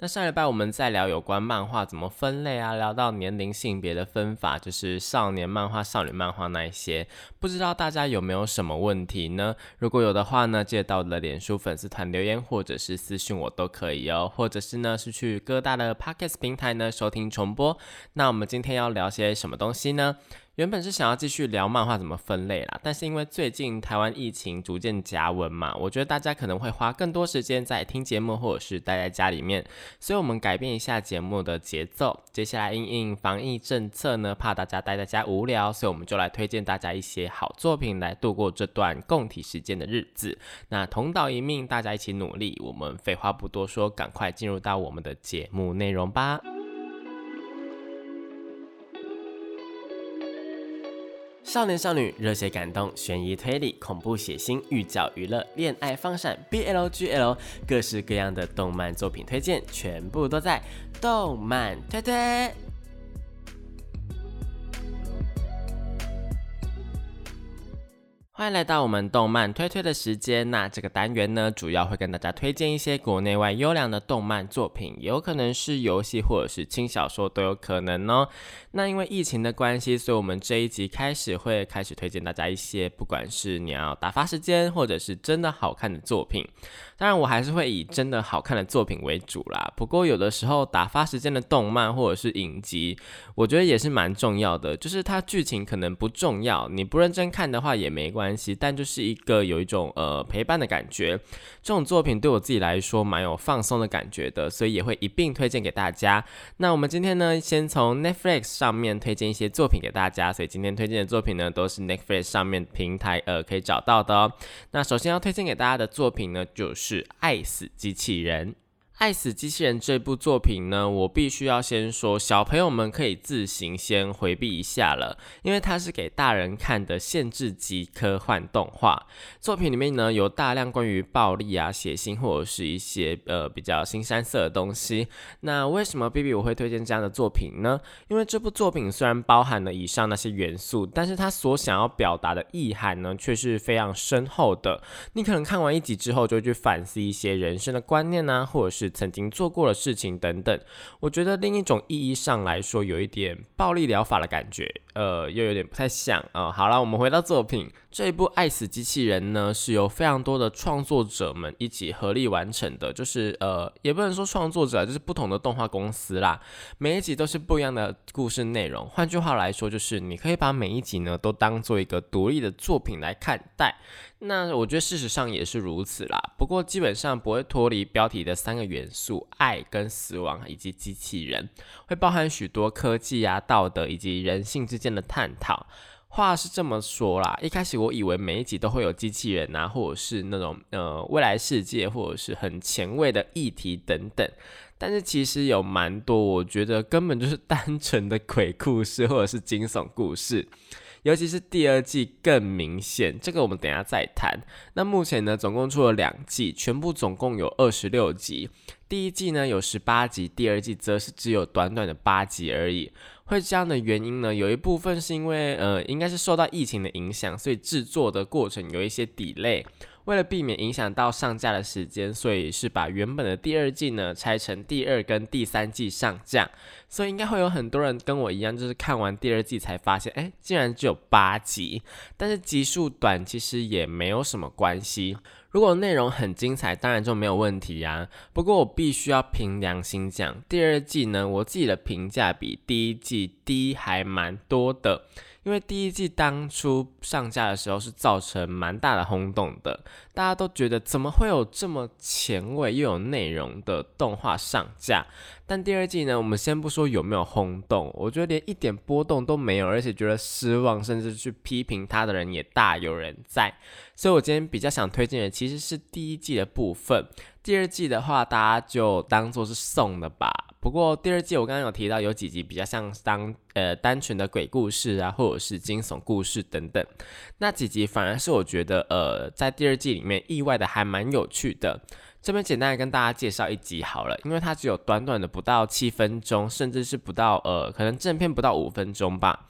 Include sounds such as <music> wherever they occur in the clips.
那上礼拜我们在聊有关漫画怎么分类啊，聊到年龄性别的分法，就是少年漫画、少女漫画那一些，不知道大家有没有什么问题呢？如果有的话呢，记得到我的脸书粉丝团留言，或者是私讯我都可以哦，或者是呢是去各大的 Podcast 平台呢收听重播。那我们今天要聊些什么东西呢？原本是想要继续聊漫画怎么分类啦，但是因为最近台湾疫情逐渐加温嘛，我觉得大家可能会花更多时间在听节目或者是待在家里面，所以我们改变一下节目的节奏。接下来因应防疫政策呢，怕大家待在家无聊，所以我们就来推荐大家一些好作品来度过这段共体时间的日子。那同道一命，大家一起努力。我们废话不多说，赶快进入到我们的节目内容吧。少年少女、热血感动、悬疑推理、恐怖血腥、寓教娱乐、恋爱放闪、BL GL，各式各样的动漫作品推荐，全部都在动漫推推。欢迎来到我们动漫推推的时间。那这个单元呢，主要会跟大家推荐一些国内外优良的动漫作品，有可能是游戏或者是轻小说都有可能哦。那因为疫情的关系，所以我们这一集开始会开始推荐大家一些，不管是你要打发时间，或者是真的好看的作品。当然，我还是会以真的好看的作品为主啦。不过有的时候打发时间的动漫或者是影集，我觉得也是蛮重要的。就是它剧情可能不重要，你不认真看的话也没关系，但就是一个有一种呃陪伴的感觉。这种作品对我自己来说蛮有放松的感觉的，所以也会一并推荐给大家。那我们今天呢，先从 Netflix 上上面推荐一些作品给大家。所以今天推荐的作品呢，都是 Netflix 上面平台呃可以找到的哦。那首先要推荐给大家的作品呢，就。是爱死机器人。《爱死机器人》这部作品呢，我必须要先说，小朋友们可以自行先回避一下了，因为它是给大人看的限制级科幻动画作品。里面呢有大量关于暴力啊、血腥或者是一些呃比较新三色的东西。那为什么 B B 我会推荐这样的作品呢？因为这部作品虽然包含了以上那些元素，但是它所想要表达的意涵呢，却是非常深厚的。你可能看完一集之后，就会去反思一些人生的观念啊，或者是。曾经做过的事情等等，我觉得另一种意义上来说，有一点暴力疗法的感觉，呃，又有点不太像啊。好了，我们回到作品，这一部《爱死机器人》呢，是由非常多的创作者们一起合力完成的，就是呃，也不能说创作者，就是不同的动画公司啦。每一集都是不一样的故事内容，换句话来说，就是你可以把每一集呢都当做一个独立的作品来看待。那我觉得事实上也是如此啦，不过基本上不会脱离标题的三个元素：爱、跟死亡以及机器人，会包含许多科技啊、道德以及人性之间的探讨。话是这么说啦，一开始我以为每一集都会有机器人啊，或者是那种呃未来世界，或者是很前卫的议题等等，但是其实有蛮多，我觉得根本就是 <laughs> 单纯的鬼故事或者是惊悚故事。尤其是第二季更明显，这个我们等下再谈。那目前呢，总共出了两季，全部总共有二十六集。第一季呢有十八集，第二季则是只有短短的八集而已。会这样的原因呢，有一部分是因为呃，应该是受到疫情的影响，所以制作的过程有一些 delay。为了避免影响到上架的时间，所以是把原本的第二季呢拆成第二跟第三季上架。所以应该会有很多人跟我一样，就是看完第二季才发现，哎，竟然只有八集。但是集数短其实也没有什么关系。如果内容很精彩，当然就没有问题呀。不过我必须要凭良心讲，第二季呢，我自己的评价比第一季低还蛮多的。因为第一季当初上架的时候是造成蛮大的轰动的，大家都觉得怎么会有这么前卫又有内容的动画上架？但第二季呢，我们先不说有没有轰动，我觉得连一点波动都没有，而且觉得失望，甚至去批评他的人也大有人在。所以我今天比较想推荐的其实是第一季的部分，第二季的话大家就当做是送的吧。不过第二季我刚刚有提到有几集比较像当呃单纯的鬼故事啊，或者是惊悚故事等等，那几集反而是我觉得呃在第二季里面意外的还蛮有趣的。这边简单的跟大家介绍一集好了，因为它只有短短的不到七分钟，甚至是不到呃可能正片不到五分钟吧。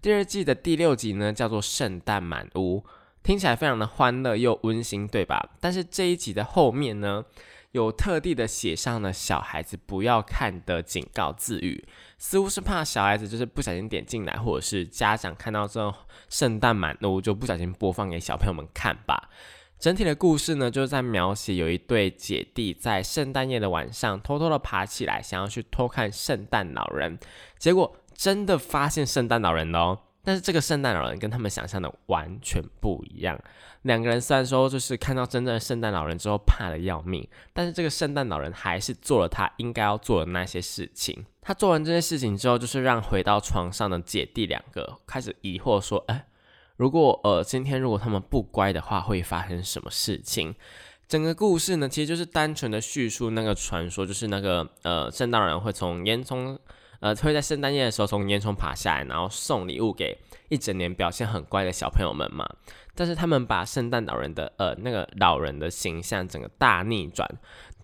第二季的第六集呢叫做圣诞满屋，听起来非常的欢乐又温馨，对吧？但是这一集的后面呢？有特地的写上了小孩子不要看的警告字语，似乎是怕小孩子就是不小心点进来，或者是家长看到这种圣诞满屋就不小心播放给小朋友们看吧。整体的故事呢，就是在描写有一对姐弟在圣诞夜的晚上偷偷的爬起来，想要去偷看圣诞老人，结果真的发现圣诞老人了哦。但是这个圣诞老人跟他们想象的完全不一样。两个人虽然说就是看到真正的圣诞老人之后怕的要命，但是这个圣诞老人还是做了他应该要做的那些事情。他做完这些事情之后，就是让回到床上的姐弟两个开始疑惑说：“哎，如果呃今天如果他们不乖的话，会发生什么事情？”整个故事呢，其实就是单纯的叙述那个传说，就是那个呃圣诞老人会从烟囱。呃，会在圣诞夜的时候从烟囱爬下来，然后送礼物给一整年表现很乖的小朋友们嘛。但是他们把圣诞老人的呃那个老人的形象整个大逆转，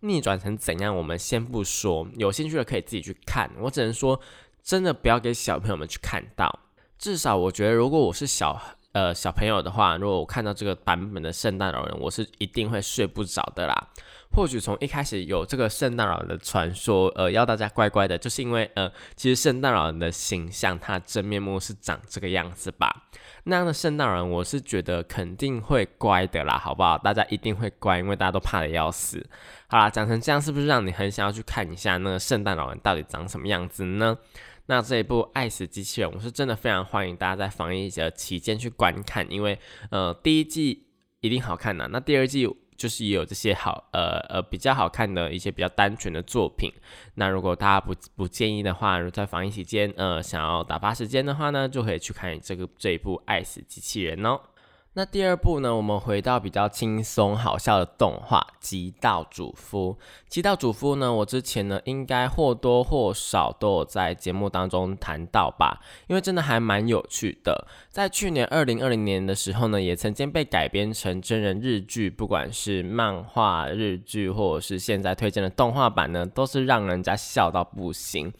逆转成怎样？我们先不说，有兴趣的可以自己去看。我只能说，真的不要给小朋友们去看到。至少我觉得，如果我是小呃小朋友的话，如果我看到这个版本的圣诞老人，我是一定会睡不着的啦。或许从一开始有这个圣诞老人的传说，呃，要大家乖乖的，就是因为，呃，其实圣诞老人的形象，他真面目是长这个样子吧？那样的圣诞老人，我是觉得肯定会乖的啦，好不好？大家一定会乖，因为大家都怕的要死。好啦，讲成这样，是不是让你很想要去看一下那个圣诞老人到底长什么样子呢？那这一部《爱死机器人》，我是真的非常欢迎大家在防疫的期间去观看，因为，呃，第一季一定好看的，那第二季。就是也有这些好呃呃比较好看的一些比较单纯的作品，那如果大家不不建议的话，如在防疫期间呃想要打发时间的话呢，就可以去看这个这一部《爱死机器人》哦。那第二部呢？我们回到比较轻松好笑的动画《极道主夫》。《极道主夫》呢，我之前呢应该或多或少都有在节目当中谈到吧，因为真的还蛮有趣的。在去年二零二零年的时候呢，也曾经被改编成真人日剧，不管是漫画日剧，或者是现在推荐的动画版呢，都是让人家笑到不行。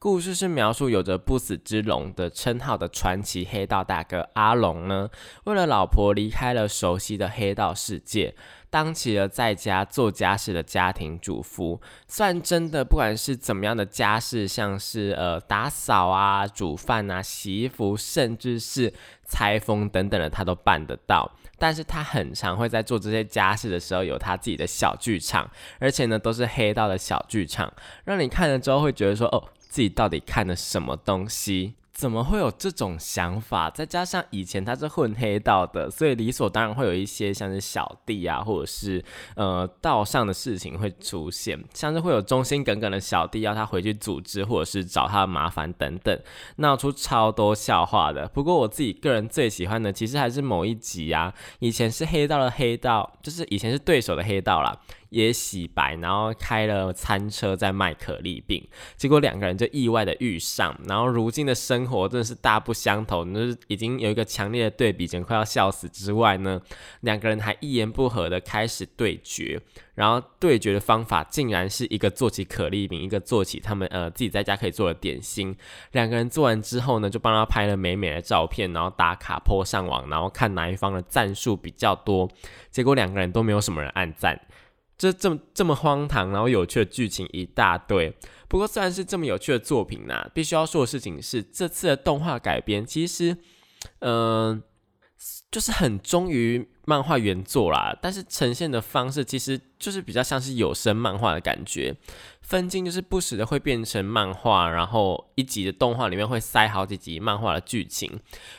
故事是描述有着不死之龙的称号的传奇黑道大哥阿龙呢，为了老婆离开了熟悉的黑道世界，当起了在家做家事的家庭主妇。虽然真的不管是怎么样的家事，像是呃打扫啊、煮饭啊、洗衣服，甚至是裁缝等等的，他都办得到。但是他很常会在做这些家事的时候，有他自己的小剧场，而且呢都是黑道的小剧场，让你看了之后会觉得说哦。自己到底看了什么东西？怎么会有这种想法？再加上以前他是混黑道的，所以理所当然会有一些像是小弟啊，或者是呃道上的事情会出现，像是会有忠心耿耿的小弟要他回去组织，或者是找他的麻烦等等，闹出超多笑话的。不过我自己个人最喜欢的，其实还是某一集啊，以前是黑道的黑道，就是以前是对手的黑道啦。也洗白，然后开了餐车在卖可丽饼，结果两个人就意外的遇上，然后如今的生活真的是大不相同，就是已经有一个强烈的对比，简直快要笑死。之外呢，两个人还一言不合的开始对决，然后对决的方法竟然是一个做起可丽饼，一个做起他们呃自己在家可以做的点心。两个人做完之后呢，就帮他拍了美美的照片，然后打卡 po 上网，然后看哪一方的赞数比较多。结果两个人都没有什么人按赞。这这么这么荒唐，然后有趣的剧情一大堆。不过虽然是这么有趣的作品呢，必须要说的事情是，这次的动画改编其实，嗯，就是很忠于漫画原作啦，但是呈现的方式其实就是比较像是有声漫画的感觉。分镜就是不时的会变成漫画，然后一集的动画里面会塞好几集漫画的剧情，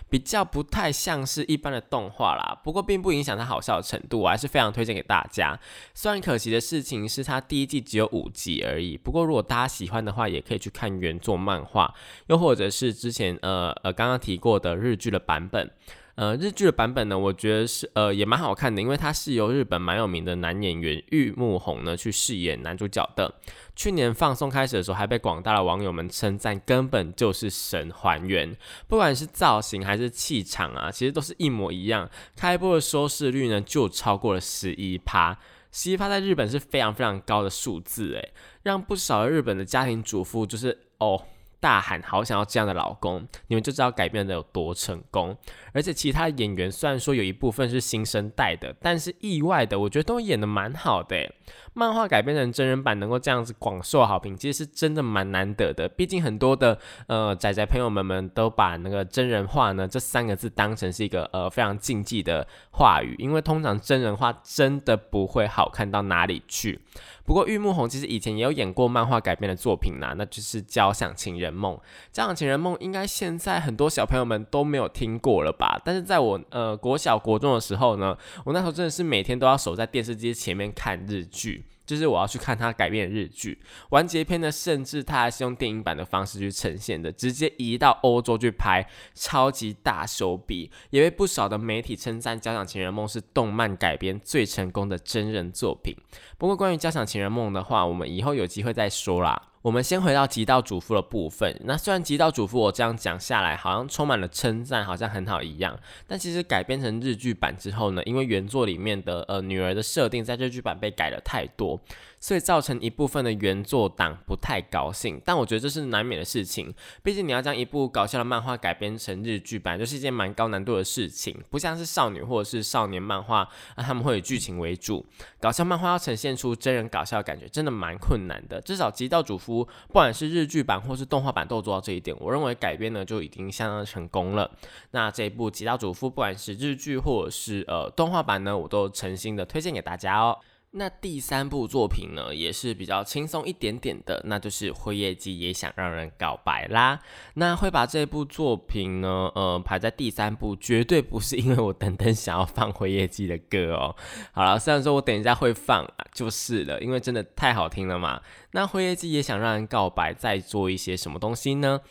比较不太像是一般的动画啦。不过并不影响它好笑的程度，我还是非常推荐给大家。虽然可惜的事情是它第一季只有五集而已，不过如果大家喜欢的话，也可以去看原作漫画，又或者是之前呃呃刚刚提过的日剧的版本。呃，日剧的版本呢，我觉得是呃也蛮好看的，因为它是由日本蛮有名的男演员玉木宏呢去饰演男主角的。去年放送开始的时候，还被广大的网友们称赞，根本就是神还原，不管是造型还是气场啊，其实都是一模一样。开播的收视率呢就超过了十一趴，十一趴在日本是非常非常高的数字，诶，让不少日本的家庭主妇就是哦。大喊好想要这样的老公，你们就知道改变的有多成功。而且其他演员虽然说有一部分是新生代的，但是意外的，我觉得都演的蛮好的。漫画改编成真人版能够这样子广受好评，其实是真的蛮难得的。毕竟很多的呃仔仔朋友们们都把那个真人化呢这三个字当成是一个呃非常禁忌的话语，因为通常真人化真的不会好看到哪里去。不过玉木宏其实以前也有演过漫画改编的作品呐，那就是《交响情人梦》。《交响情人梦》应该现在很多小朋友们都没有听过了吧？但是在我呃国小国中的时候呢，我那时候真的是每天都要守在电视机前面看日剧。就是我要去看他改编的日剧完结篇呢，甚至他还是用电影版的方式去呈现的，直接移到欧洲去拍，超级大手笔，也被不少的媒体称赞《交响情人梦》是动漫改编最成功的真人作品。不过关于《交响情人梦》的话，我们以后有机会再说啦。我们先回到极道主妇的部分。那虽然极道主妇我这样讲下来，好像充满了称赞，好像很好一样，但其实改编成日剧版之后呢，因为原作里面的呃女儿的设定在日剧版被改了太多。所以造成一部分的原作党不太高兴，但我觉得这是难免的事情。毕竟你要将一部搞笑的漫画改编成日剧版，就是一件蛮高难度的事情。不像是少女或者是少年漫画，那他们会以剧情为主。搞笑漫画要呈现出真人搞笑的感觉，真的蛮困难的。至少《极道主夫》不管是日剧版或是动画版都做到这一点，我认为改编呢就已经相当成功了。那这一部《极道主夫》不管是日剧或者是呃动画版呢，我都诚心的推荐给大家哦。那第三部作品呢，也是比较轻松一点点的，那就是辉夜姬也想让人告白啦。那会把这部作品呢，呃，排在第三部，绝对不是因为我等等想要放辉夜姬的歌哦。好了，虽然说我等一下会放，就是了，因为真的太好听了嘛。那辉夜姬也想让人告白，在做一些什么东西呢？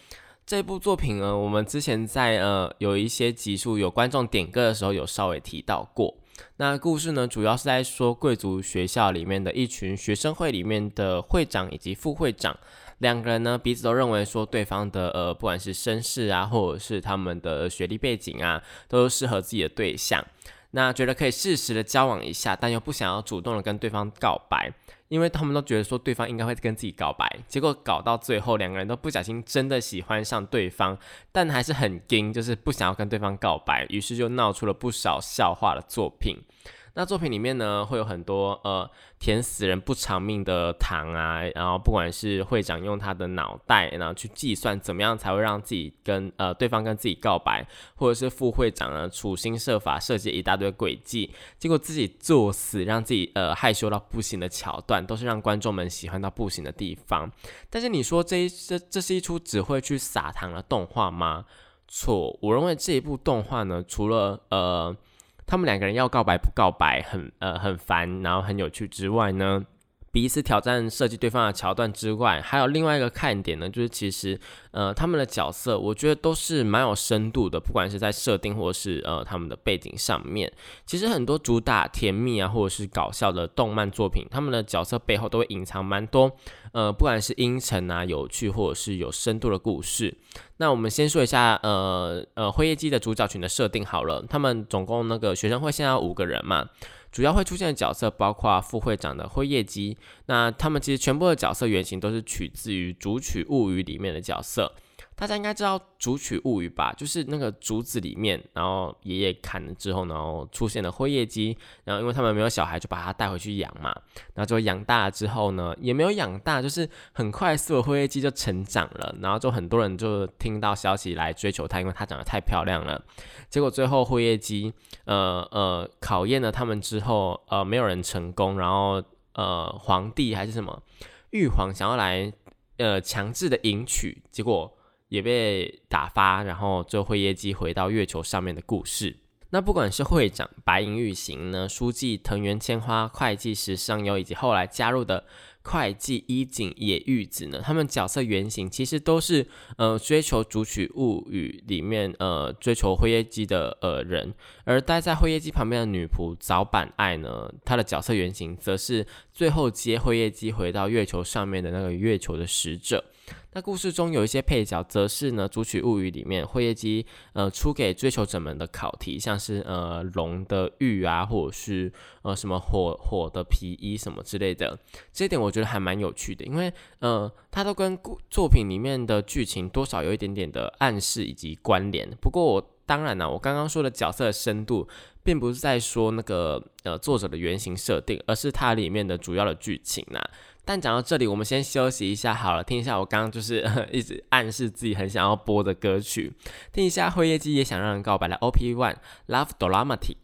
这部作品呢，我们之前在呃有一些集数有观众点歌的时候，有稍微提到过。那故事呢，主要是在说贵族学校里面的一群学生会里面的会长以及副会长两个人呢，彼此都认为说对方的呃，不管是身世啊，或者是他们的学历背景啊，都适合自己的对象。那觉得可以适时的交往一下，但又不想要主动的跟对方告白。因为他们都觉得说对方应该会跟自己告白，结果搞到最后两个人都不小心真的喜欢上对方，但还是很惊，就是不想要跟对方告白，于是就闹出了不少笑话的作品。那作品里面呢，会有很多呃填死人不偿命的糖啊，然后不管是会长用他的脑袋，然后去计算怎么样才会让自己跟呃对方跟自己告白，或者是副会长呢处心设法设计一大堆诡计，结果自己作死，让自己呃害羞到不行的桥段，都是让观众们喜欢到不行的地方。但是你说这一这这是一出只会去撒糖的动画吗？错，我认为这一部动画呢，除了呃。他们两个人要告白不告白，很呃很烦，然后很有趣之外呢，彼此挑战设计对方的桥段之外，还有另外一个看点呢，就是其实呃他们的角色，我觉得都是蛮有深度的，不管是在设定或是呃他们的背景上面，其实很多主打甜蜜啊或者是搞笑的动漫作品，他们的角色背后都会隐藏蛮多。呃，不管是阴沉啊、有趣，或者是有深度的故事，那我们先说一下，呃呃，辉夜姬的主角群的设定好了，他们总共那个学生会现在五个人嘛，主要会出现的角色包括副会长的辉夜姬，那他们其实全部的角色原型都是取自于《主曲物语》里面的角色。大家应该知道《竹取物语》吧？就是那个竹子里面，然后爷爷砍了之后，然后出现了灰叶鸡，然后因为他们没有小孩，就把它带回去养嘛。然后就养大了之后呢，也没有养大，就是很快速的灰叶鸡就成长了，然后就很多人就听到消息来追求它，因为它长得太漂亮了。结果最后灰叶鸡，呃呃，考验了他们之后，呃，没有人成功，然后呃，皇帝还是什么玉皇想要来。呃，强制的迎娶，结果也被打发，然后就灰叶姬回到月球上面的故事。那不管是会长白银玉行呢，书记藤原千花，会计师上优，以及后来加入的。会计伊井野玉子呢？他们角色原型其实都是呃追求《主曲物语》里面呃追求灰叶姬的呃人，而待在灰叶姬旁边的女仆早坂爱呢，她的角色原型则是最后接灰叶姬回到月球上面的那个月球的使者。那故事中有一些配角，则是呢《主曲物语》里面灰叶姬呃出给追求者们的考题，像是呃龙的玉啊，或者是呃什么火火的皮衣什么之类的。这一点我觉得还蛮有趣的，因为呃它都跟故作品里面的剧情多少有一点点的暗示以及关联。不过我当然呢，我刚刚说的角色的深度，并不是在说那个呃作者的原型设定，而是它里面的主要的剧情呐。但讲到这里，我们先休息一下好了，听一下我刚刚就是 <laughs> 一直暗示自己很想要播的歌曲，听一下灰夜姬也想让人告白的 OP One Love Dramatic。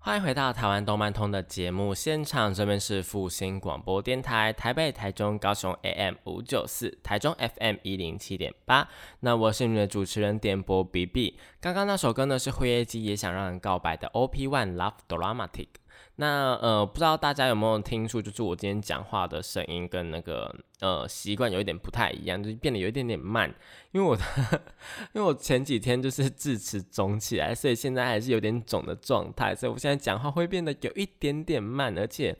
欢迎回到台湾动漫通的节目现场，这边是复兴广播电台台北、台中、高雄 AM 五九四，台中 FM 一零七点八。那我是你的主持人点播 BB。刚刚那首歌呢是灰夜姬也想让人告白的 OP One Love Dramatic。那呃，不知道大家有没有听出，就是我今天讲话的声音跟那个呃习惯有一点不太一样，就是变得有一点点慢，因为我的 <laughs> 因为我前几天就是智齿肿起来，所以现在还是有点肿的状态，所以我现在讲话会变得有一点点慢，而且。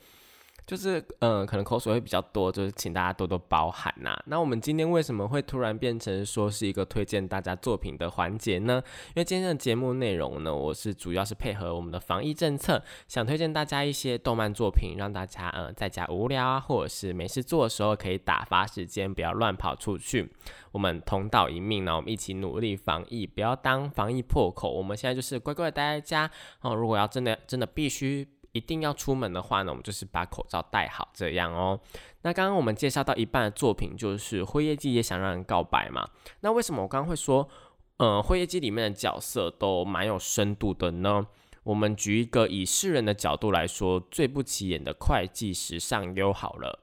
就是呃，可能口水会比较多，就是请大家多多包涵呐。那我们今天为什么会突然变成说是一个推荐大家作品的环节呢？因为今天的节目内容呢，我是主要是配合我们的防疫政策，想推荐大家一些动漫作品，让大家呃在家无聊啊，或者是没事做的时候可以打发时间，不要乱跑出去。我们同道一命呢，我们一起努力防疫，不要当防疫破口。我们现在就是乖乖待在家哦。如果要真的真的必须。一定要出门的话呢，我们就是把口罩戴好，这样哦。那刚刚我们介绍到一半的作品就是《灰夜姬》，也想让人告白嘛。那为什么我刚刚会说，呃，《灰夜姬》里面的角色都蛮有深度的呢？我们举一个以世人的角度来说，最不起眼的会计时尚优好了。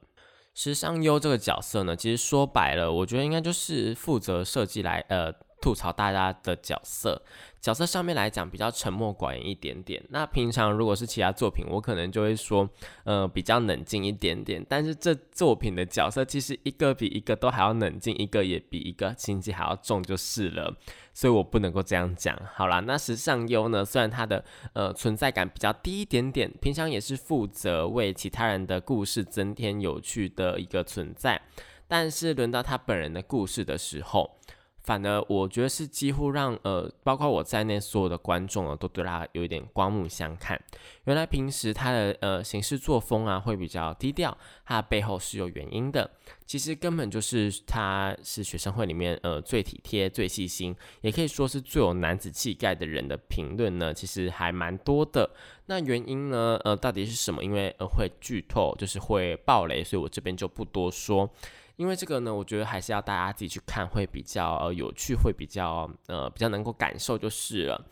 时尚优这个角色呢，其实说白了，我觉得应该就是负责设计来，呃。吐槽大家的角色，角色上面来讲比较沉默寡言一点点。那平常如果是其他作品，我可能就会说，呃，比较冷静一点点。但是这作品的角色其实一个比一个都还要冷静，一个也比一个心机还要重，就是了。所以我不能够这样讲。好啦，那时尚优呢？虽然他的呃存在感比较低一点点，平常也是负责为其他人的故事增添有趣的一个存在，但是轮到他本人的故事的时候。反而我觉得是几乎让呃，包括我在内所有的观众啊，都对他有一点刮目相看。原来平时他的呃行事作风啊，会比较低调，他的背后是有原因的。其实根本就是他是学生会里面呃最体贴、最细心，也可以说是最有男子气概的人的评论呢，其实还蛮多的。那原因呢，呃，到底是什么？因为呃会剧透，就是会爆雷，所以我这边就不多说。因为这个呢，我觉得还是要大家自己去看，会比较呃有趣，会比较呃比较能够感受就是了。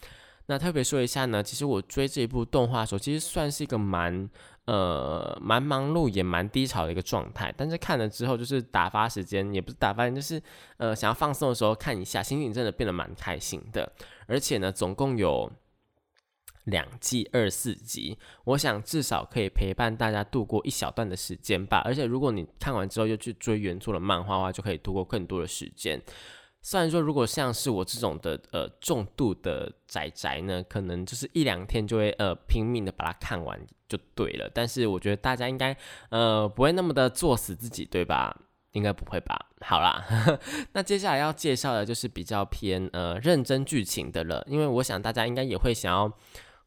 那特别说一下呢，其实我追这一部动画的时候，其实算是一个蛮呃蛮忙碌也蛮低潮的一个状态。但是看了之后，就是打发时间，也不是打发，就是呃想要放松的时候看一下，心情真的变得蛮开心的。而且呢，总共有。两季二四集，我想至少可以陪伴大家度过一小段的时间吧。而且如果你看完之后又去追原作的漫画的话，就可以度过更多的时间。虽然说，如果像是我这种的呃重度的宅宅呢，可能就是一两天就会呃拼命的把它看完就对了。但是我觉得大家应该呃不会那么的作死自己，对吧？应该不会吧？好啦，<laughs> 那接下来要介绍的就是比较偏呃认真剧情的了，因为我想大家应该也会想要。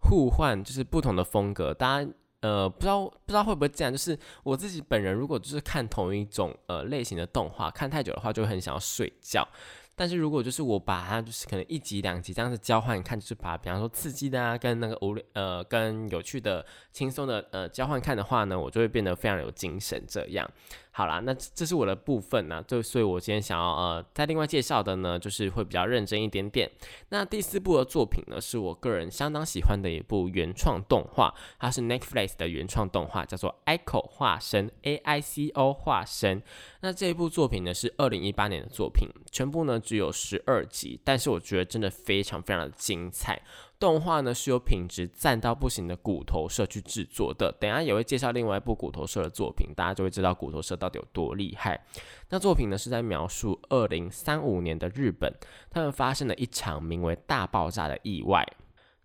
互换就是不同的风格，大家呃不知道不知道会不会这样，就是我自己本人如果就是看同一种呃类型的动画看太久的话，就会很想要睡觉。但是如果就是我把它就是可能一集两集这样子交换看，就是把比方说刺激的啊，跟那个无呃跟有趣的、轻松的呃交换看的话呢，我就会变得非常有精神。这样，好啦，那这是我的部分呢，就所以我今天想要呃再另外介绍的呢，就是会比较认真一点点。那第四部的作品呢，是我个人相当喜欢的一部原创动画，它是 Netflix 的原创动画，叫做《Ico 化身》A I C O 化身。那这一部作品呢是二零一八年的作品，全部呢只有十二集，但是我觉得真的非常非常的精彩。动画呢是由品质赞到不行的骨头社去制作的，等下也会介绍另外一部骨头社的作品，大家就会知道骨头社到底有多厉害。那作品呢是在描述二零三五年的日本，他们发生了一场名为大爆炸的意外。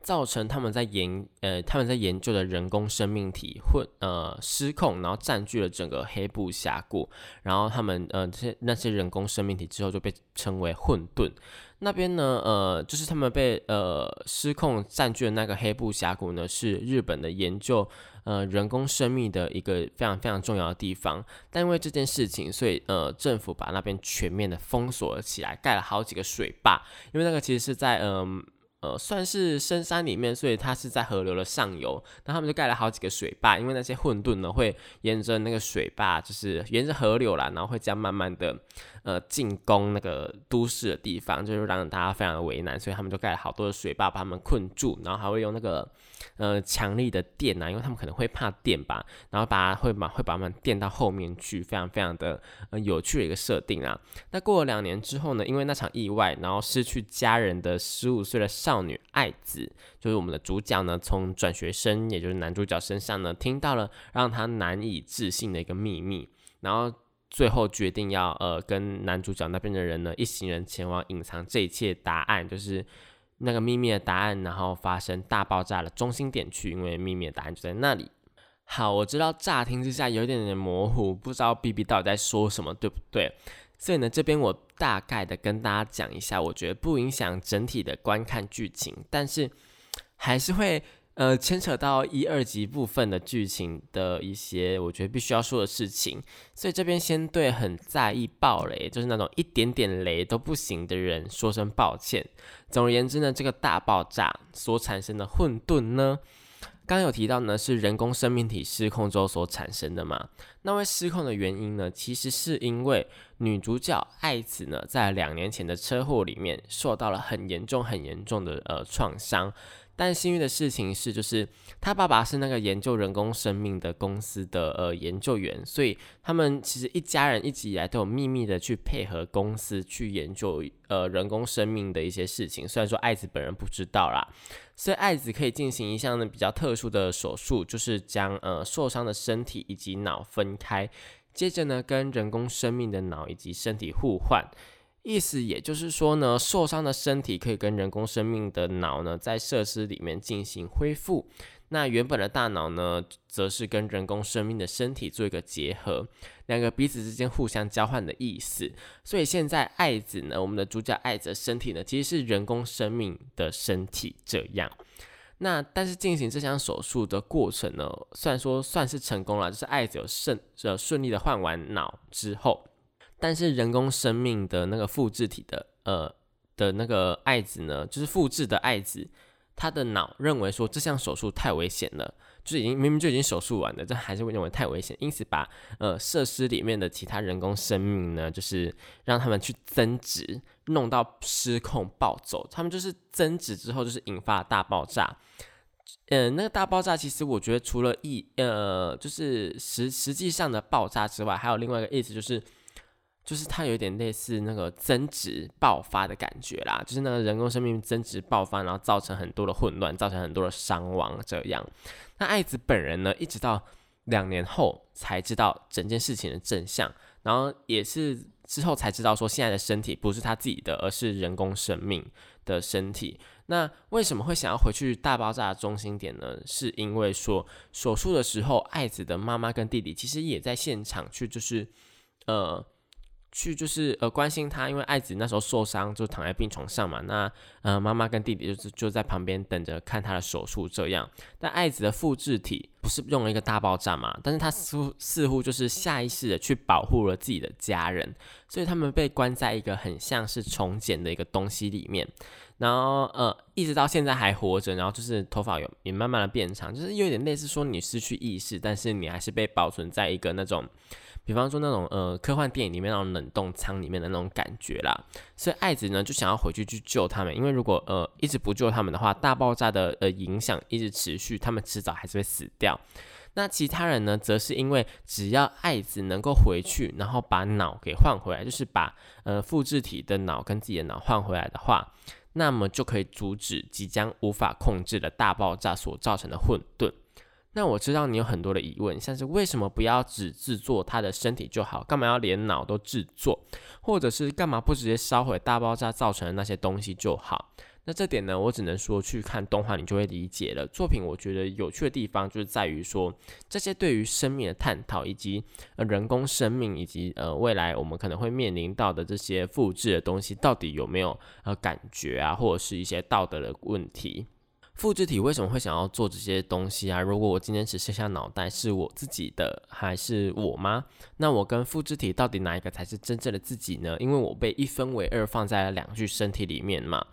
造成他们在研呃他们在研究的人工生命体混呃失控，然后占据了整个黑布峡谷，然后他们呃这些那些人工生命体之后就被称为混沌。那边呢呃就是他们被呃失控占据的那个黑布峡谷呢，是日本的研究呃人工生命的一个非常非常重要的地方。但因为这件事情，所以呃政府把那边全面的封锁了起来，盖了好几个水坝，因为那个其实是在嗯。呃，算是深山里面，所以它是在河流的上游。那他们就盖了好几个水坝，因为那些混沌呢会沿着那个水坝，就是沿着河流啦，然后会这样慢慢的呃进攻那个都市的地方，就是让大家非常的为难，所以他们就盖了好多的水坝把他们困住，然后还会用那个。呃，强力的电呐，因为他们可能会怕电吧，然后把会把会把他们电到后面去，非常非常的呃有趣的一个设定啊。那过了两年之后呢，因为那场意外，然后失去家人的十五岁的少女爱子，就是我们的主角呢，从转学生，也就是男主角身上呢，听到了让他难以置信的一个秘密，然后最后决定要呃跟男主角那边的人呢，一行人前往隐藏这一切答案，就是。那个秘密的答案，然后发生大爆炸的中心点去，因为秘密的答案就在那里。好，我知道乍听之下有点点模糊，不知道 B B 到底在说什么，对不对？所以呢，这边我大概的跟大家讲一下，我觉得不影响整体的观看剧情，但是还是会。呃，牵扯到一二集部分的剧情的一些，我觉得必须要说的事情，所以这边先对很在意暴雷，就是那种一点点雷都不行的人说声抱歉。总而言之呢，这个大爆炸所产生的混沌呢，刚有提到呢，是人工生命体失控之后所产生的嘛？那位失控的原因呢，其实是因为女主角爱子呢，在两年前的车祸里面受到了很严重、很严重的呃创伤。但幸运的事情是，就是他爸爸是那个研究人工生命的公司的呃研究员，所以他们其实一家人一直以来都有秘密的去配合公司去研究呃人工生命的一些事情。虽然说爱子本人不知道啦，所以爱子可以进行一项呢比较特殊的手术，就是将呃受伤的身体以及脑分开，接着呢跟人工生命的脑以及身体互换。意思也就是说呢，受伤的身体可以跟人工生命的脑呢，在设施里面进行恢复。那原本的大脑呢，则是跟人工生命的身体做一个结合，两个彼此之间互相交换的意思。所以现在爱子呢，我们的主角爱子身体呢，其实是人工生命的身体这样。那但是进行这项手术的过程呢，虽然说算是成功了，就是爱子有顺呃顺利的换完脑之后。但是人工生命的那个复制体的呃的那个爱子呢，就是复制的爱子，他的脑认为说这项手术太危险了，就已经明明就已经手术完了，但还是会认为太危险，因此把呃设施里面的其他人工生命呢，就是让他们去增值，弄到失控暴走，他们就是增值之后就是引发大爆炸。嗯，那个大爆炸其实我觉得除了意呃就是实实际上的爆炸之外，还有另外一个意思就是。就是它有点类似那个增值爆发的感觉啦，就是那个人工生命增值爆发，然后造成很多的混乱，造成很多的伤亡这样。那爱子本人呢，一直到两年后才知道整件事情的真相，然后也是之后才知道说现在的身体不是他自己的，而是人工生命的身体。那为什么会想要回去大爆炸的中心点呢？是因为说手术的时候，爱子的妈妈跟弟弟其实也在现场去，就是呃。去就是呃关心他，因为爱子那时候受伤就躺在病床上嘛，那呃妈妈跟弟弟就是就在旁边等着看他的手术这样。但爱子的复制体不是用了一个大爆炸嘛？但是他似乎似乎就是下意识的去保护了自己的家人，所以他们被关在一个很像是重茧的一个东西里面，然后呃一直到现在还活着，然后就是头发有也慢慢的变长，就是有点类似说你失去意识，但是你还是被保存在一个那种。比方说那种呃科幻电影里面那种冷冻舱里面的那种感觉啦，所以爱子呢就想要回去去救他们，因为如果呃一直不救他们的话，大爆炸的呃影响一直持续，他们迟早还是会死掉。那其他人呢，则是因为只要爱子能够回去，然后把脑给换回来，就是把呃复制体的脑跟自己的脑换回来的话，那么就可以阻止即将无法控制的大爆炸所造成的混沌。那我知道你有很多的疑问，像是为什么不要只制作他的身体就好，干嘛要连脑都制作，或者是干嘛不直接烧毁大爆炸造成的那些东西就好？那这点呢，我只能说去看动画你就会理解了。作品我觉得有趣的地方就是在于说这些对于生命的探讨，以及呃人工生命，以及呃未来我们可能会面临到的这些复制的东西，到底有没有呃感觉啊，或者是一些道德的问题。复制体为什么会想要做这些东西啊？如果我今天只剩下脑袋，是我自己的还是我吗？那我跟复制体到底哪一个才是真正的自己呢？因为我被一分为二放在了两具身体里面嘛。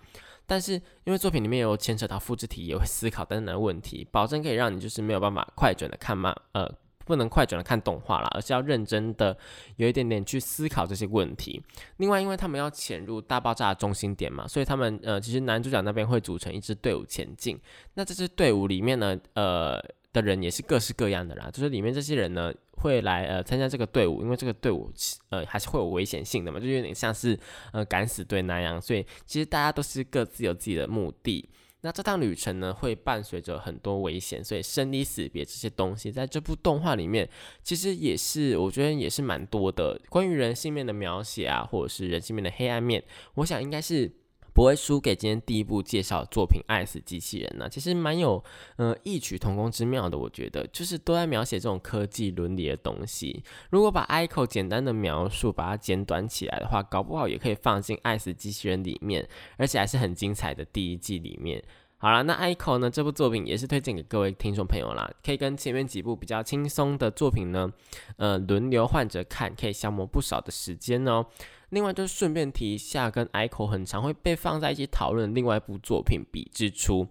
但是因为作品里面有牵扯到复制体也会思考等等的问题，保证可以让你就是没有办法快准的看嘛呃。不能快转的看动画了，而是要认真的有一点点去思考这些问题。另外，因为他们要潜入大爆炸的中心点嘛，所以他们呃，其实男主角那边会组成一支队伍前进。那这支队伍里面呢，呃的人也是各式各样的啦，就是里面这些人呢会来呃参加这个队伍，因为这个队伍呃还是会有危险性的嘛，就有点像是呃敢死队那样，所以其实大家都是各自有自己的目的。那这趟旅程呢，会伴随着很多危险，所以生离死别这些东西，在这部动画里面，其实也是我觉得也是蛮多的。关于人性面的描写啊，或者是人性面的黑暗面，我想应该是不会输给今天第一部介绍作品《爱死机器人》呢。其实蛮有呃异曲同工之妙的，我觉得就是都在描写这种科技伦理的东西。如果把 ICO 简单的描述，把它简短起来的话，搞不好也可以放进《爱死机器人》里面，而且还是很精彩的第一季里面。好了，那 ICO 呢？这部作品也是推荐给各位听众朋友啦，可以跟前面几部比较轻松的作品呢，呃，轮流换着看，可以消磨不少的时间哦。另外，就顺便提一下，跟 ICO 很常会被放在一起讨论的另外一部作品《比之初》。《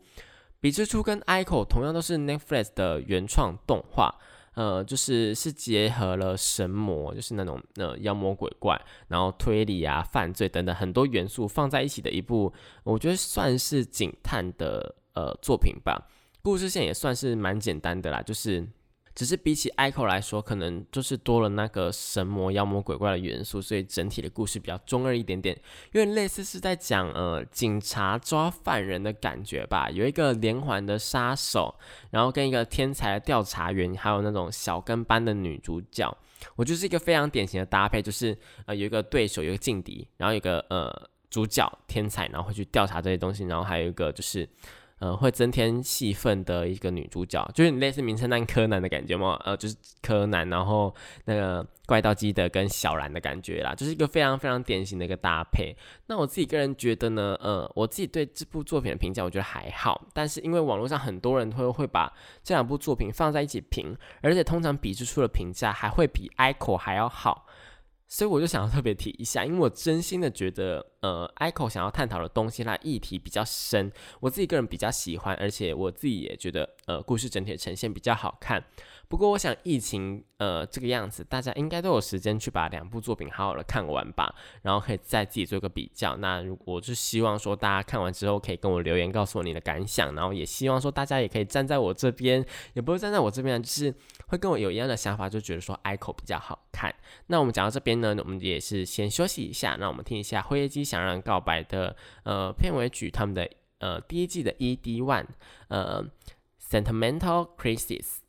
比之初》跟 ICO 同样都是 Netflix 的原创动画。呃，就是是结合了神魔，就是那种呃妖魔鬼怪，然后推理啊、犯罪等等很多元素放在一起的一部，我觉得算是警探的呃作品吧。故事线也算是蛮简单的啦，就是。只是比起 ICO 来说，可能就是多了那个神魔、妖魔鬼怪的元素，所以整体的故事比较中二一点点，有点类似是在讲呃警察抓犯人的感觉吧。有一个连环的杀手，然后跟一个天才的调查员，还有那种小跟班的女主角，我就是一个非常典型的搭配，就是呃有一个对手，有一个劲敌，然后有一个呃主角天才，然后会去调查这些东西，然后还有一个就是。呃，会增添戏份的一个女主角，就是你类似名侦探柯南的感觉嘛？呃，就是柯南，然后那个怪盗基德跟小兰的感觉啦，就是一个非常非常典型的一个搭配。那我自己个人觉得呢，呃，我自己对这部作品的评价，我觉得还好。但是因为网络上很多人会会把这两部作品放在一起评，而且通常比之出的评价还会比 ICO 还要好。所以我就想要特别提一下，因为我真心的觉得，呃，ICO 想要探讨的东西，它议题比较深，我自己个人比较喜欢，而且我自己也觉得，呃，故事整体呈现比较好看。不过，我想疫情呃这个样子，大家应该都有时间去把两部作品好好的看完吧，然后可以再自己做个比较。那如果就希望说，大家看完之后可以跟我留言，告诉我你的感想，然后也希望说大家也可以站在我这边，也不会站在我这边，就是会跟我有一样的想法，就觉得说 ICO 比较好看。那我们讲到这边呢，我们也是先休息一下，那我们听一下辉夜姬想让告白的呃片尾曲，他们的呃第一季的 ED One，呃 Sentimental Crisis。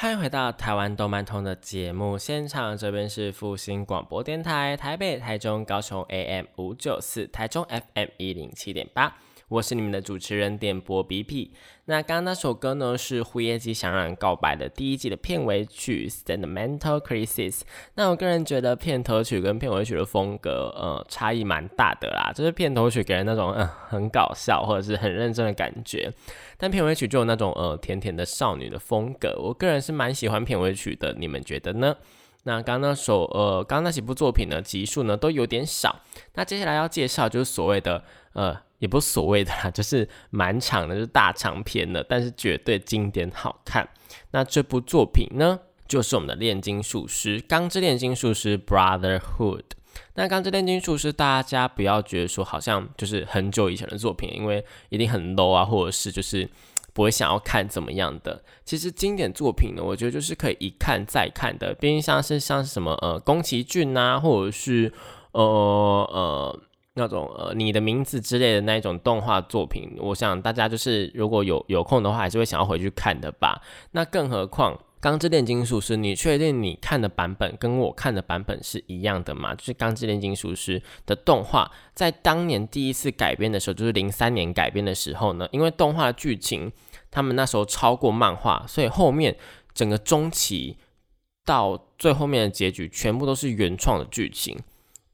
欢迎回到台湾动漫通的节目现场，这边是复兴广播电台台北、台中、高雄 AM 五九四，台中 FM 一零七点八。我是你们的主持人点播 BP。那刚刚那首歌呢是《胡业基想让人告白》的第一季的片尾曲《Sentimental Crisis》。那我个人觉得片头曲跟片尾曲的风格，呃，差异蛮大的啦。就是片头曲给人那种嗯很搞笑或者是很认真的感觉，但片尾曲就有那种呃甜甜的少女的风格。我个人是蛮喜欢片尾曲的，你们觉得呢？那刚刚那首呃，刚刚那几部作品呢，集数呢都有点少。那接下来要介绍就是所谓的呃。也不所谓的啦，<laughs> 就是蛮长的，就是大长篇的，但是绝对经典好看。那这部作品呢，就是我们的《炼金术师》《钢之炼金术师》Brotherhood。那《钢之炼金术师》，大家不要觉得说好像就是很久以前的作品，因为一定很 low 啊，或者是就是不会想要看怎么样的。其实经典作品呢，我觉得就是可以一看再看的。毕竟像是像什么呃宫崎骏啊，或者是呃呃。那种呃，你的名字之类的那一种动画作品，我想大家就是如果有有空的话，还是会想要回去看的吧。那更何况《钢之炼金术师》，你确定你看的版本跟我看的版本是一样的吗？就是《钢之炼金术师》的动画，在当年第一次改编的时候，就是零三年改编的时候呢，因为动画的剧情他们那时候超过漫画，所以后面整个中期到最后面的结局，全部都是原创的剧情。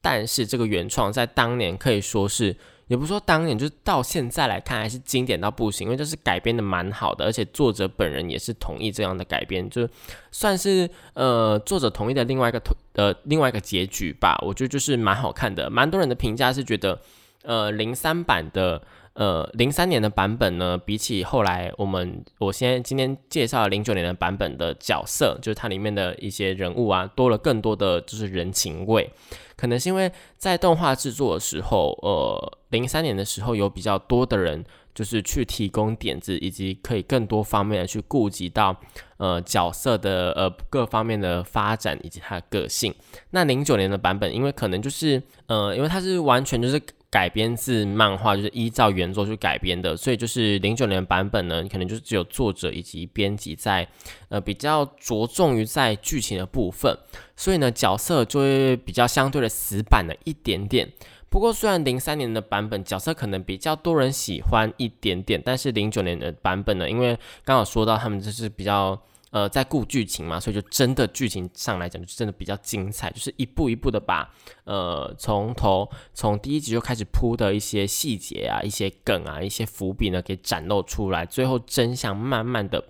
但是这个原创在当年可以说是，也不说当年，就是到现在来看还是经典到不行，因为这是改编的蛮好的，而且作者本人也是同意这样的改编，就算是呃作者同意的另外一个同呃另外一个结局吧。我觉得就是蛮好看的，蛮多人的评价是觉得，呃零三版的。呃，零三年的版本呢，比起后来我们我先今天介绍零九年的版本的角色，就是它里面的一些人物啊，多了更多的就是人情味。可能是因为在动画制作的时候，呃，零三年的时候有比较多的人就是去提供点子，以及可以更多方面的去顾及到呃角色的呃各方面的发展以及他的个性。那零九年的版本，因为可能就是呃，因为它是完全就是。改编自漫画，就是依照原作去改编的，所以就是零九年版本呢，可能就是只有作者以及编辑在，呃，比较着重于在剧情的部分，所以呢，角色就会比较相对的死板了一点点。不过，虽然零三年的版本角色可能比较多人喜欢一点点，但是零九年的版本呢，因为刚好说到他们就是比较。呃，在顾剧情嘛，所以就真的剧情上来讲，就真的比较精彩，就是一步一步的把呃从头从第一集就开始铺的一些细节啊、一些梗啊、一些伏笔呢给展露出来，最后真相慢慢的、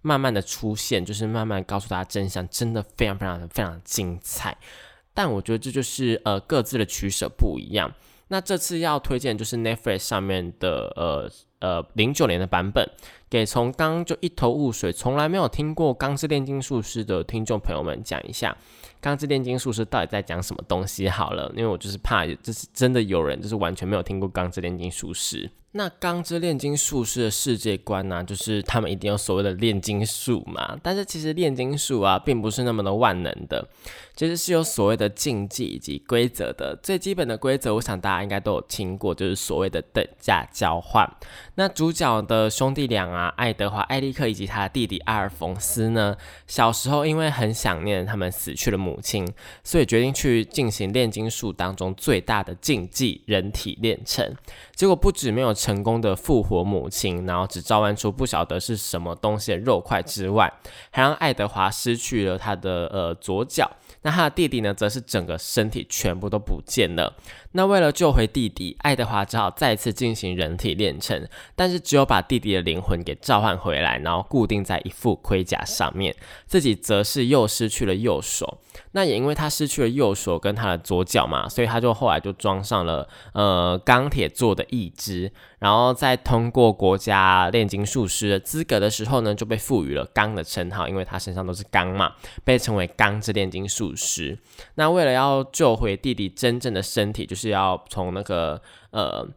慢慢的出现，就是慢慢告诉大家真相，真的非常非常非常精彩。但我觉得这就是呃各自的取舍不一样。那这次要推荐就是 Netflix 上面的呃呃零九年的版本。给从刚就一头雾水，从来没有听过《钢之炼金术师》的听众朋友们讲一下，《钢之炼金术师》到底在讲什么东西好了，因为我就是怕，就是真的有人就是完全没有听过《钢之炼金术师》。那《钢之炼金术师》的世界观呢，就是他们一定有所谓的炼金术嘛，但是其实炼金术啊，并不是那么的万能的。其实是有所谓的禁忌以及规则的。最基本的规则，我想大家应该都有听过，就是所谓的等价交换。那主角的兄弟俩啊，爱德华、艾利克以及他的弟弟阿尔冯斯呢，小时候因为很想念他们死去的母亲，所以决定去进行炼金术当中最大的禁忌——人体炼成。结果不止没有成功的复活母亲，然后只召唤出不晓得是什么东西的肉块之外，还让爱德华失去了他的呃左脚。那他的弟弟呢，则是整个身体全部都不见了。那为了救回弟弟，爱德华只好再次进行人体炼成，但是只有把弟弟的灵魂给召唤回来，然后固定在一副盔甲上面，自己则是又失去了右手。那也因为他失去了右手跟他的左脚嘛，所以他就后来就装上了呃钢铁做的义肢，然后在通过国家炼金术师的资格的时候呢，就被赋予了钢的称号，因为他身上都是钢嘛，被称为钢之炼金术师。那为了要救回弟弟真正的身体，就是是要从那个呃。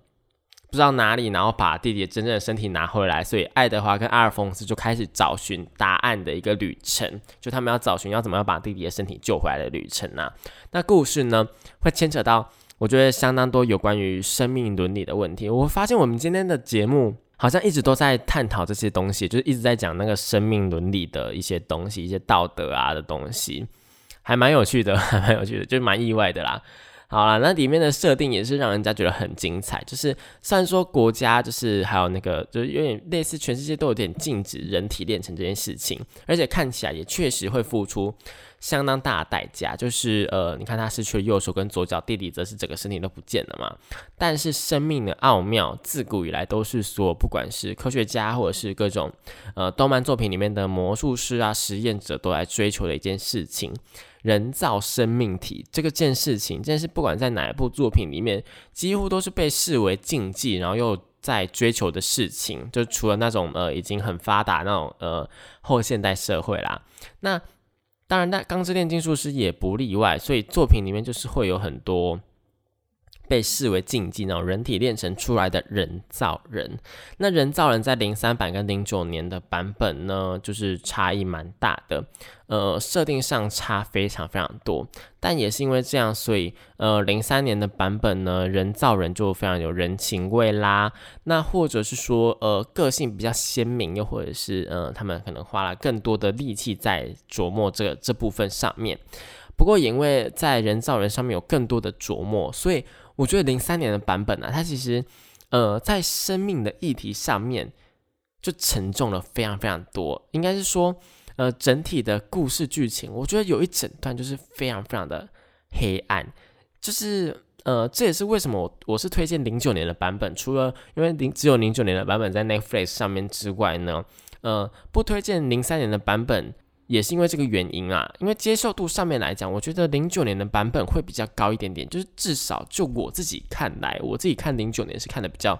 不知道哪里，然后把弟弟真正的身体拿回来，所以爱德华跟阿尔丰斯就开始找寻答案的一个旅程，就他们要找寻要怎么样把弟弟的身体救回来的旅程啊。那故事呢，会牵扯到我觉得相当多有关于生命伦理的问题。我发现我们今天的节目好像一直都在探讨这些东西，就是一直在讲那个生命伦理的一些东西，一些道德啊的东西，还蛮有趣的，<laughs> 还蛮有趣的，就是蛮意外的啦。好了，那里面的设定也是让人家觉得很精彩。就是虽然说国家就是还有那个，就是有点类似全世界都有点禁止人体炼成这件事情，而且看起来也确实会付出相当大的代价。就是呃，你看他失去了右手跟左脚，弟弟则是整个身体都不见了嘛。但是生命的奥妙，自古以来都是说，不管是科学家或者是各种呃动漫作品里面的魔术师啊、实验者都来追求的一件事情。人造生命体这个件事情，真的是不管在哪一部作品里面，几乎都是被视为禁忌，然后又在追求的事情。就除了那种呃已经很发达那种呃后现代社会啦，那当然那钢之炼金术师也不例外。所以作品里面就是会有很多。被视为禁忌，然后人体炼成出来的人造人，那人造人在零三版跟零九年的版本呢，就是差异蛮大的，呃，设定上差非常非常多。但也是因为这样，所以呃，零三年的版本呢，人造人就非常有人情味啦。那或者是说，呃，个性比较鲜明，又或者是呃，他们可能花了更多的力气在琢磨这这部分上面。不过，因为在人造人上面有更多的琢磨，所以。我觉得零三年的版本呢，它其实，呃，在生命的议题上面就沉重了非常非常多。应该是说，呃，整体的故事剧情，我觉得有一整段就是非常非常的黑暗。就是呃，这也是为什么我我是推荐零九年的版本，除了因为零只有零九年的版本在 Netflix 上面之外呢，呃，不推荐零三年的版本。也是因为这个原因啊，因为接受度上面来讲，我觉得零九年的版本会比较高一点点。就是至少就我自己看来，我自己看零九年是看的比较，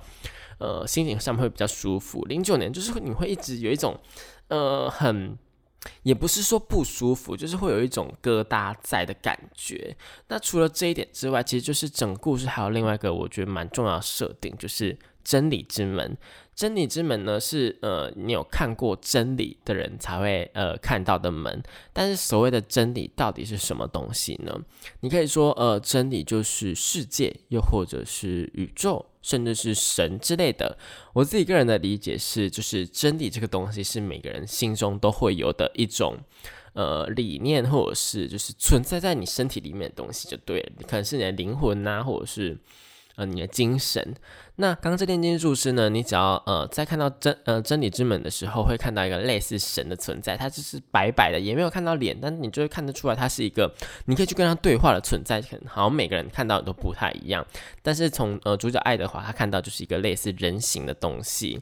呃，心情上面会比较舒服。零九年就是你会一直有一种，呃，很也不是说不舒服，就是会有一种疙瘩在的感觉。那除了这一点之外，其实就是整故事还有另外一个我觉得蛮重要的设定，就是真理之门。真理之门呢，是呃，你有看过真理的人才会呃看到的门。但是所谓的真理到底是什么东西呢？你可以说呃，真理就是世界，又或者是宇宙，甚至是神之类的。我自己个人的理解是，就是真理这个东西是每个人心中都会有的一种呃理念，或者是就是存在在你身体里面的东西就对了。可能是你的灵魂呐，或者是呃你的精神。那刚这炼金术师呢？你只要呃在看到真呃真理之门的时候，会看到一个类似神的存在，它就是白白的，也没有看到脸，但你就会看得出来，它是一个你可以去跟他对话的存在。可能好像每个人看到都不太一样，但是从呃主角爱德华他看到就是一个类似人形的东西。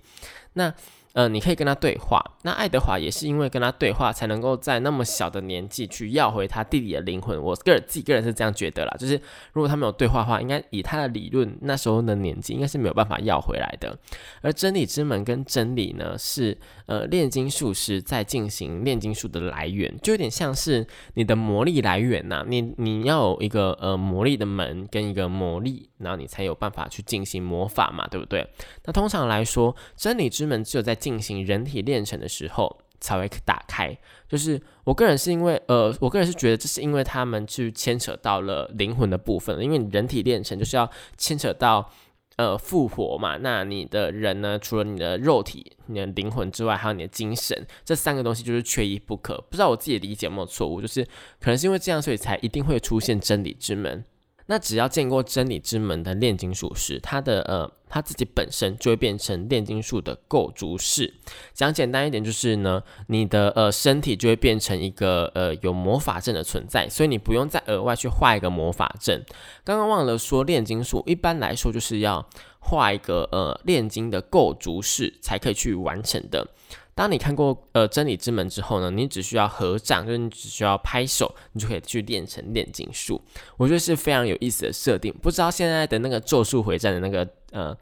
那呃，你可以跟他对话。那爱德华也是因为跟他对话，才能够在那么小的年纪去要回他弟弟的灵魂。我个人自己个人是这样觉得啦，就是如果他没有对话的话，应该以他的理论，那时候的年纪应该是没有办法要回来的。而真理之门跟真理呢，是呃炼金术师在进行炼金术的来源，就有点像是你的魔力来源呐。你你要有一个呃魔力的门跟一个魔力，然后你才有办法去进行魔法嘛，对不对？那通常来说，真理之门只有在进行人体炼成的时候才会打开，就是我个人是因为呃，我个人是觉得这是因为他们去牵扯到了灵魂的部分，因为你人体炼成就是要牵扯到呃复活嘛，那你的人呢，除了你的肉体、你的灵魂之外，还有你的精神，这三个东西就是缺一不可。不知道我自己理解有没有错误，就是可能是因为这样，所以才一定会出现真理之门。那只要见过真理之门的炼金术士，他的呃它自己本身就会变成炼金术的构筑式。讲简单一点就是呢，你的呃身体就会变成一个呃有魔法阵的存在，所以你不用再额外去画一个魔法阵。刚刚忘了说，炼金术一般来说就是要画一个呃炼金的构筑式才可以去完成的。当你看过呃真理之门之后呢，你只需要合掌，就是你只需要拍手，你就可以去练成炼金术。我觉得是非常有意思的设定。不知道现在的那个咒术回战的那个呃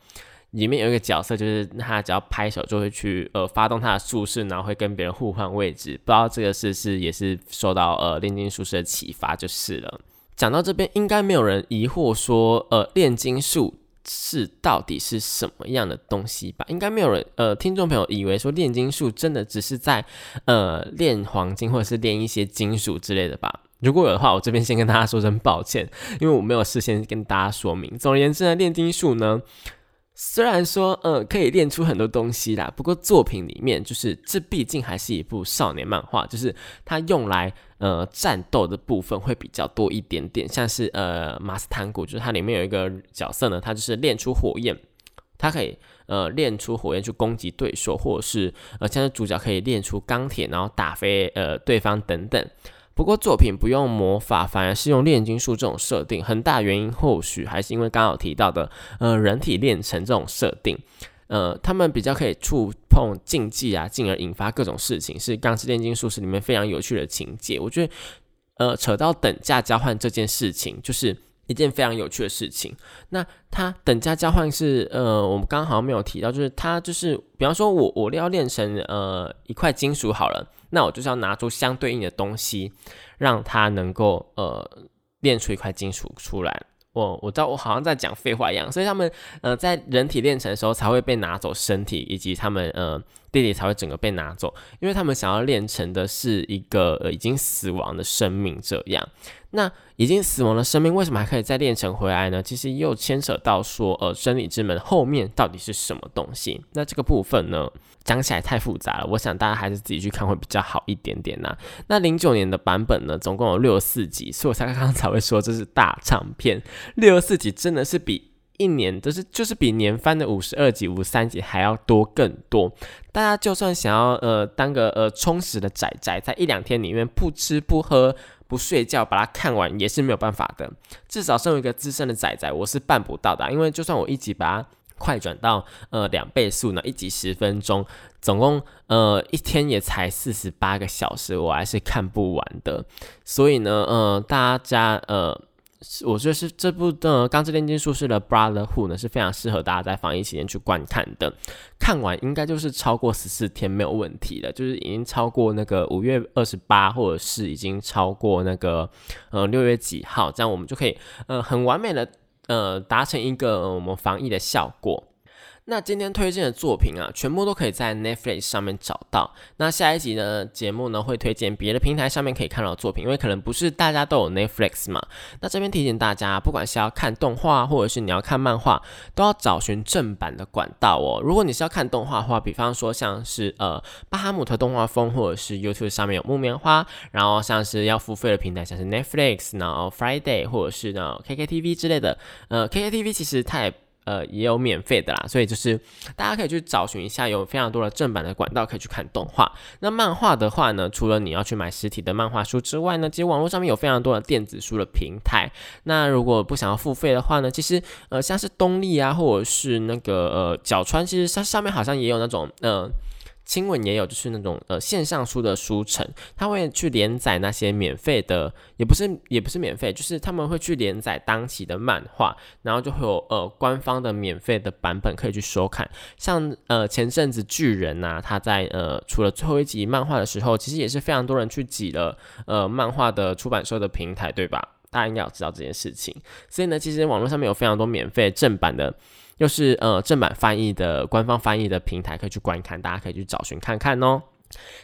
里面有一个角色，就是他只要拍手就会去呃发动他的术式，然后会跟别人互换位置。不知道这个是是也是受到呃炼金术士的启发就是了。讲到这边，应该没有人疑惑说呃炼金术。是到底是什么样的东西吧？应该没有人呃，听众朋友以为说炼金术真的只是在呃炼黄金或者是炼一些金属之类的吧？如果有的话，我这边先跟大家说声抱歉，因为我没有事先跟大家说明。总而言之呢，炼金术呢虽然说呃可以练出很多东西啦，不过作品里面就是这毕竟还是一部少年漫画，就是它用来呃战斗的部分会比较多一点点，像是呃马斯坦古，就是它里面有一个角色呢，它就是练出火焰，它可以呃练出火焰去攻击对手，或者是呃像是主角可以练出钢铁，然后打飞呃对方等等。不过作品不用魔法，反而是用炼金术这种设定，很大原因或许还是因为刚好提到的，呃，人体炼成这种设定，呃，他们比较可以触碰禁忌啊，进而引发各种事情，是《钢之炼金术士》里面非常有趣的情节。我觉得，呃，扯到等价交换这件事情，就是一件非常有趣的事情。那它等价交换是，呃，我们刚好像没有提到，就是它就是，比方说我我要炼成呃一块金属好了。那我就是要拿出相对应的东西，让它能够呃炼出一块金属出来。我我知道我好像在讲废话一样，所以他们呃在人体炼成的时候才会被拿走身体，以及他们呃弟弟才会整个被拿走，因为他们想要炼成的是一个呃已经死亡的生命这样。那已经死亡的生命为什么还可以再炼成回来呢？其实又牵扯到说呃真理之门后面到底是什么东西？那这个部分呢？讲起来太复杂了，我想大家还是自己去看会比较好一点点呐。那零九年的版本呢，总共有六十四集，所以我才刚刚才会说这是大唱片。六十四集真的是比一年，就是就是比年番的五十二集、五十三集还要多更多。大家就算想要呃当个呃充实的仔仔，在一两天里面不吃不喝不睡觉把它看完，也是没有办法的。至少身为一个资深的仔仔，我是办不到的，因为就算我一集把它。快转到呃两倍速呢，一集十分钟，总共呃一天也才四十八个小时，我还是看不完的。所以呢，呃，大家呃，我觉得是这部的《钢之炼金术士》的 Brotherhood 呢是非常适合大家在防疫期间去观看的。看完应该就是超过十四天没有问题了，就是已经超过那个五月二十八，或者是已经超过那个呃六月几号，这样我们就可以呃很完美的。呃，达成一个我们防疫的效果。那今天推荐的作品啊，全部都可以在 Netflix 上面找到。那下一集的节目呢，会推荐别的平台上面可以看到的作品，因为可能不是大家都有 Netflix 嘛。那这边提醒大家，不管是要看动画，或者是你要看漫画，都要找寻正版的管道哦。如果你是要看动画的话，比方说像是呃巴哈姆特动画风，或者是 YouTube 上面有木棉花，然后像是要付费的平台，像是 Netflix，然后 Friday，或者是呢 KKTV 之类的。呃，KKTV 其实它也。呃，也有免费的啦，所以就是大家可以去找寻一下，有非常多的正版的管道可以去看动画。那漫画的话呢，除了你要去买实体的漫画书之外呢，其实网络上面有非常多的电子书的平台。那如果不想要付费的话呢，其实呃，像是东立啊，或者是那个呃角川，其实它上面好像也有那种呃。新闻也有，就是那种呃线上书的书城，他会去连载那些免费的，也不是也不是免费，就是他们会去连载当期的漫画，然后就会有呃官方的免费的版本可以去收看。像呃前阵子巨人呐，他在呃除了最后一集漫画的时候，其实也是非常多人去挤了呃漫画的出版社的平台，对吧？大家应该要知道这件事情。所以呢，其实网络上面有非常多免费正版的。又是呃正版翻译的官方翻译的平台可以去观看，大家可以去找寻看看哦。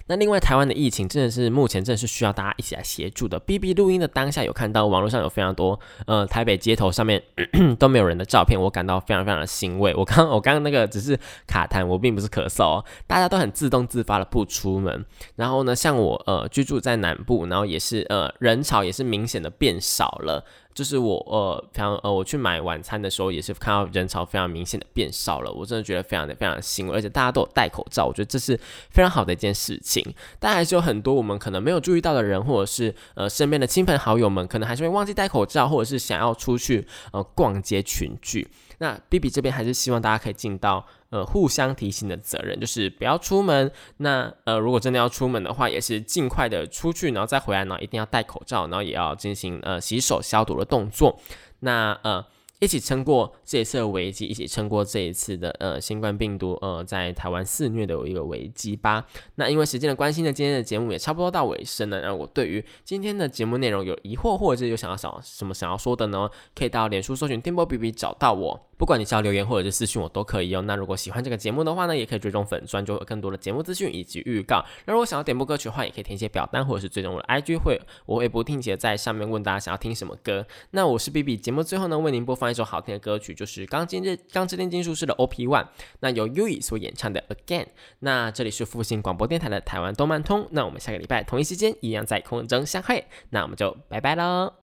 那另外，台湾的疫情真的是目前真的是需要大家一起来协助的。B B 录音的当下有看到网络上有非常多呃台北街头上面 <coughs> 都没有人的照片，我感到非常非常的欣慰。我刚我刚刚那个只是卡痰，我并不是咳嗽哦，大家都很自动自发的不出门。然后呢，像我呃居住在南部，然后也是呃人潮也是明显的变少了。就是我呃，非常呃，我去买晚餐的时候，也是看到人潮非常明显的变少了。我真的觉得非常的非常的欣慰，而且大家都有戴口罩，我觉得这是非常好的一件事情。但还是有很多我们可能没有注意到的人，或者是呃身边的亲朋好友们，可能还是会忘记戴口罩，或者是想要出去呃逛街群聚。那 B B 这边还是希望大家可以尽到呃互相提醒的责任，就是不要出门。那呃如果真的要出门的话，也是尽快的出去，然后再回来呢，一定要戴口罩，然后也要进行呃洗手消毒的动作。那呃。一起撑过这一次的危机，一起撑过这一次的呃新冠病毒呃在台湾肆虐的一个危机吧。那因为时间的关系呢，今天的节目也差不多到尾声了。那我对于今天的节目内容有疑惑，或者是有想要想什么想要说的呢？可以到脸书搜寻电波 B B 找到我。不管你是要留言或者是私讯我都可以哦。那如果喜欢这个节目的话呢，也可以追踪粉钻，就有更多的节目资讯以及预告。那如果想要点播歌曲的话，也可以填写表单或者是追踪我的 IG 会，我会不定期的在上面问大家想要听什么歌。那我是 B B，节目最后呢为您播放。放一首好听的歌曲，就是《钢筋日钢之炼金术师》的 OP One，那由 U I 所演唱的 Again。那这里是复兴广播电台的台湾动漫通，那我们下个礼拜同一时间一样在空中相会，那我们就拜拜喽。